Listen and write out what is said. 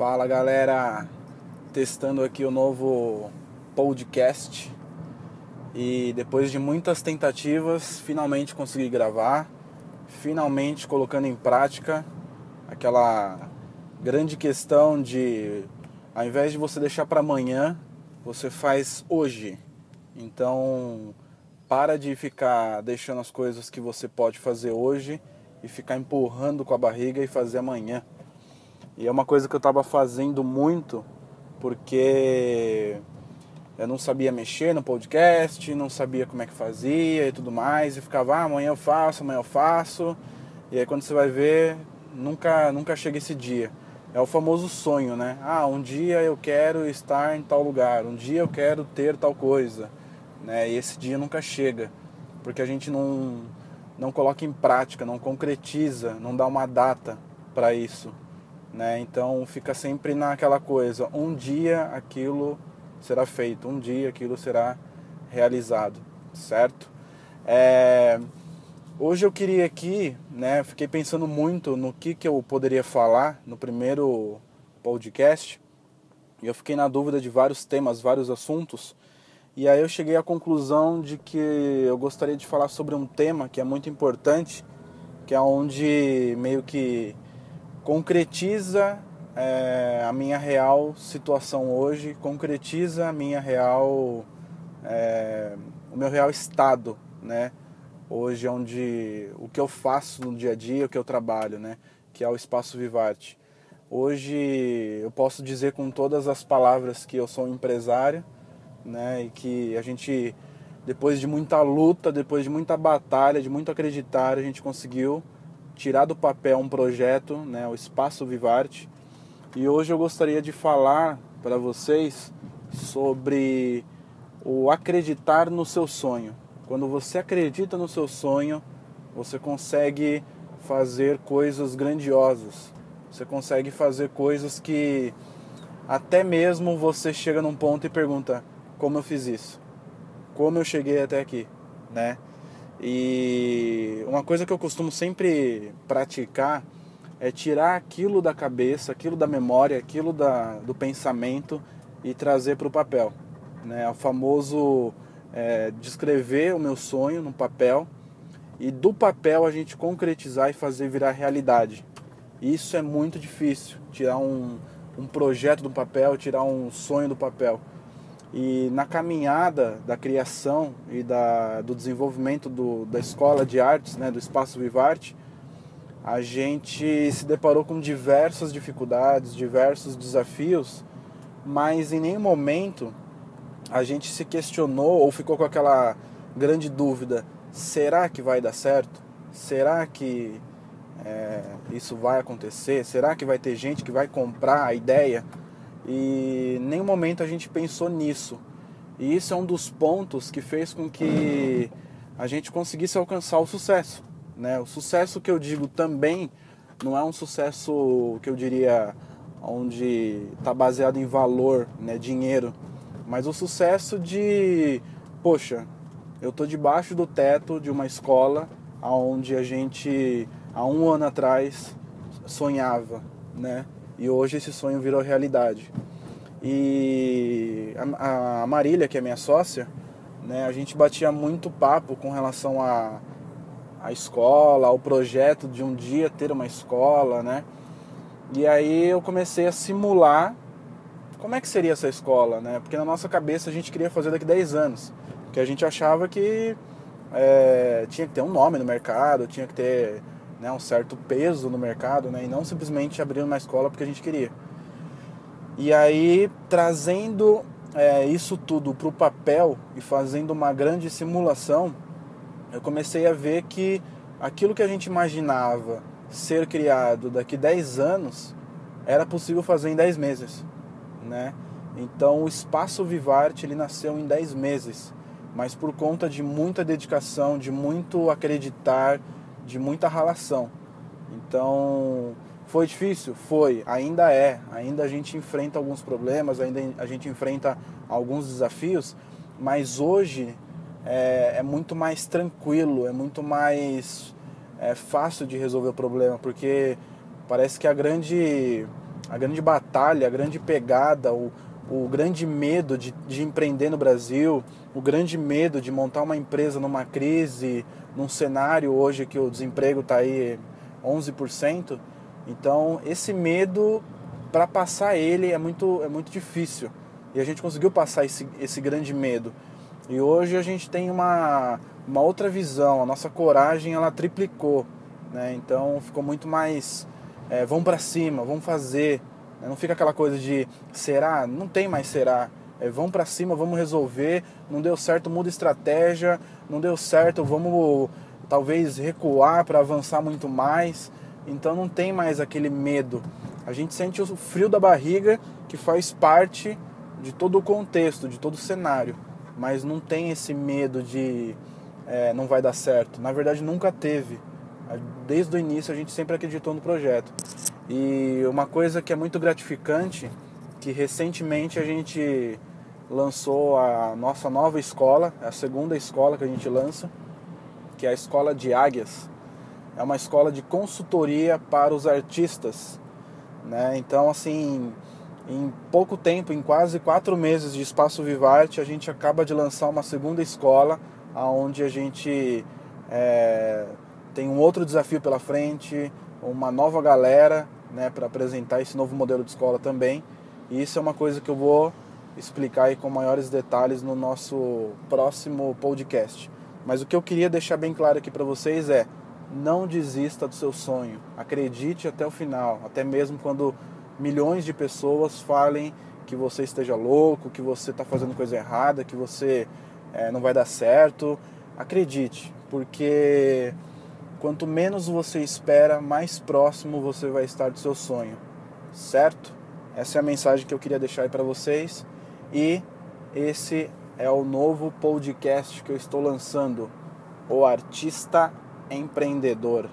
Fala galera, testando aqui o novo podcast e depois de muitas tentativas, finalmente consegui gravar, finalmente colocando em prática aquela grande questão de ao invés de você deixar para amanhã, você faz hoje. Então, para de ficar deixando as coisas que você pode fazer hoje e ficar empurrando com a barriga e fazer amanhã. E é uma coisa que eu estava fazendo muito porque eu não sabia mexer no podcast, não sabia como é que fazia e tudo mais, e ficava, ah, amanhã eu faço, amanhã eu faço. E aí quando você vai ver, nunca, nunca chega esse dia. É o famoso sonho, né? Ah, um dia eu quero estar em tal lugar, um dia eu quero ter tal coisa, né? E esse dia nunca chega, porque a gente não não coloca em prática, não concretiza, não dá uma data para isso, né? Então fica sempre naquela coisa, um dia aquilo será feito, um dia aquilo será realizado, certo? É... Hoje eu queria aqui, né, fiquei pensando muito no que, que eu poderia falar no primeiro podcast e eu fiquei na dúvida de vários temas, vários assuntos e aí eu cheguei à conclusão de que eu gostaria de falar sobre um tema que é muito importante, que é onde meio que concretiza é, a minha real situação hoje, concretiza a minha real, é, o meu real estado, né? Hoje é onde o que eu faço no dia a dia, o que eu trabalho, né? Que é o Espaço Vivarte. Hoje eu posso dizer com todas as palavras que eu sou um empresário, né? E que a gente, depois de muita luta, depois de muita batalha, de muito acreditar, a gente conseguiu tirar do papel um projeto, né? O Espaço Vivarte e hoje eu gostaria de falar para vocês sobre o acreditar no seu sonho. Quando você acredita no seu sonho, você consegue fazer coisas grandiosas. Você consegue fazer coisas que até mesmo você chega num ponto e pergunta: como eu fiz isso? Como eu cheguei até aqui, né? E uma coisa que eu costumo sempre praticar é tirar aquilo da cabeça, aquilo da memória, aquilo da, do pensamento e trazer para o papel. Né? O famoso é, descrever o meu sonho no papel e do papel a gente concretizar e fazer virar realidade. Isso é muito difícil, tirar um, um projeto do papel, tirar um sonho do papel. E na caminhada da criação e da, do desenvolvimento do, da escola de artes, né, do Espaço Vivarte, a gente se deparou com diversas dificuldades, diversos desafios, mas em nenhum momento a gente se questionou ou ficou com aquela grande dúvida: será que vai dar certo? Será que é, isso vai acontecer? Será que vai ter gente que vai comprar a ideia? E em nenhum momento a gente pensou nisso. E isso é um dos pontos que fez com que a gente conseguisse alcançar o sucesso. Né? O sucesso que eu digo também não é um sucesso que eu diria onde está baseado em valor, né, dinheiro, mas o sucesso de, poxa, eu tô debaixo do teto de uma escola aonde a gente há um ano atrás sonhava, né? E hoje esse sonho virou realidade. E a, a Marília, que é minha sócia, né, a gente batia muito papo com relação a a escola, o projeto de um dia ter uma escola, né? E aí eu comecei a simular como é que seria essa escola, né? Porque na nossa cabeça a gente queria fazer daqui 10 anos, porque a gente achava que é, tinha que ter um nome no mercado, tinha que ter né, um certo peso no mercado, né? E não simplesmente abrir uma escola porque a gente queria. E aí trazendo é, isso tudo para o papel e fazendo uma grande simulação, eu comecei a ver que aquilo que a gente imaginava ser criado daqui 10 anos era possível fazer em 10 meses, né? Então o espaço Vivarte ele nasceu em 10 meses, mas por conta de muita dedicação, de muito acreditar, de muita ralação. Então foi difícil? Foi, ainda é. Ainda a gente enfrenta alguns problemas, ainda a gente enfrenta alguns desafios, mas hoje é, é muito mais tranquilo, é muito mais é, fácil de resolver o problema, porque parece que a grande, a grande batalha, a grande pegada, o, o grande medo de, de empreender no Brasil, o grande medo de montar uma empresa numa crise, num cenário hoje que o desemprego está aí 11%. Então, esse medo, para passar ele, é muito, é muito difícil. E a gente conseguiu passar esse, esse grande medo. E hoje a gente tem uma, uma outra visão, a nossa coragem ela triplicou. Né? Então, ficou muito mais. É, vamos para cima, vamos fazer. Né? Não fica aquela coisa de será? Não tem mais será. É, vamos para cima, vamos resolver. Não deu certo, muda estratégia. Não deu certo, vamos talvez recuar para avançar muito mais. Então não tem mais aquele medo. A gente sente o frio da barriga que faz parte de todo o contexto, de todo o cenário. Mas não tem esse medo de é, não vai dar certo. Na verdade, nunca teve. Desde o início a gente sempre acreditou no projeto. E uma coisa que é muito gratificante, que recentemente a gente lançou a nossa nova escola, a segunda escola que a gente lança, que é a Escola de Águias. É uma escola de consultoria para os artistas. Né? Então, assim, em pouco tempo, em quase quatro meses de Espaço Vivarte, a gente acaba de lançar uma segunda escola, onde a gente é, tem um outro desafio pela frente, uma nova galera né, para apresentar esse novo modelo de escola também. E isso é uma coisa que eu vou explicar aí com maiores detalhes no nosso próximo podcast. Mas o que eu queria deixar bem claro aqui para vocês é: não desista do seu sonho. Acredite até o final, até mesmo quando milhões de pessoas falem que você esteja louco, que você está fazendo coisa errada, que você é, não vai dar certo. Acredite, porque quanto menos você espera, mais próximo você vai estar do seu sonho, certo? Essa é a mensagem que eu queria deixar aí para vocês e esse é o novo podcast que eu estou lançando, O Artista Empreendedor.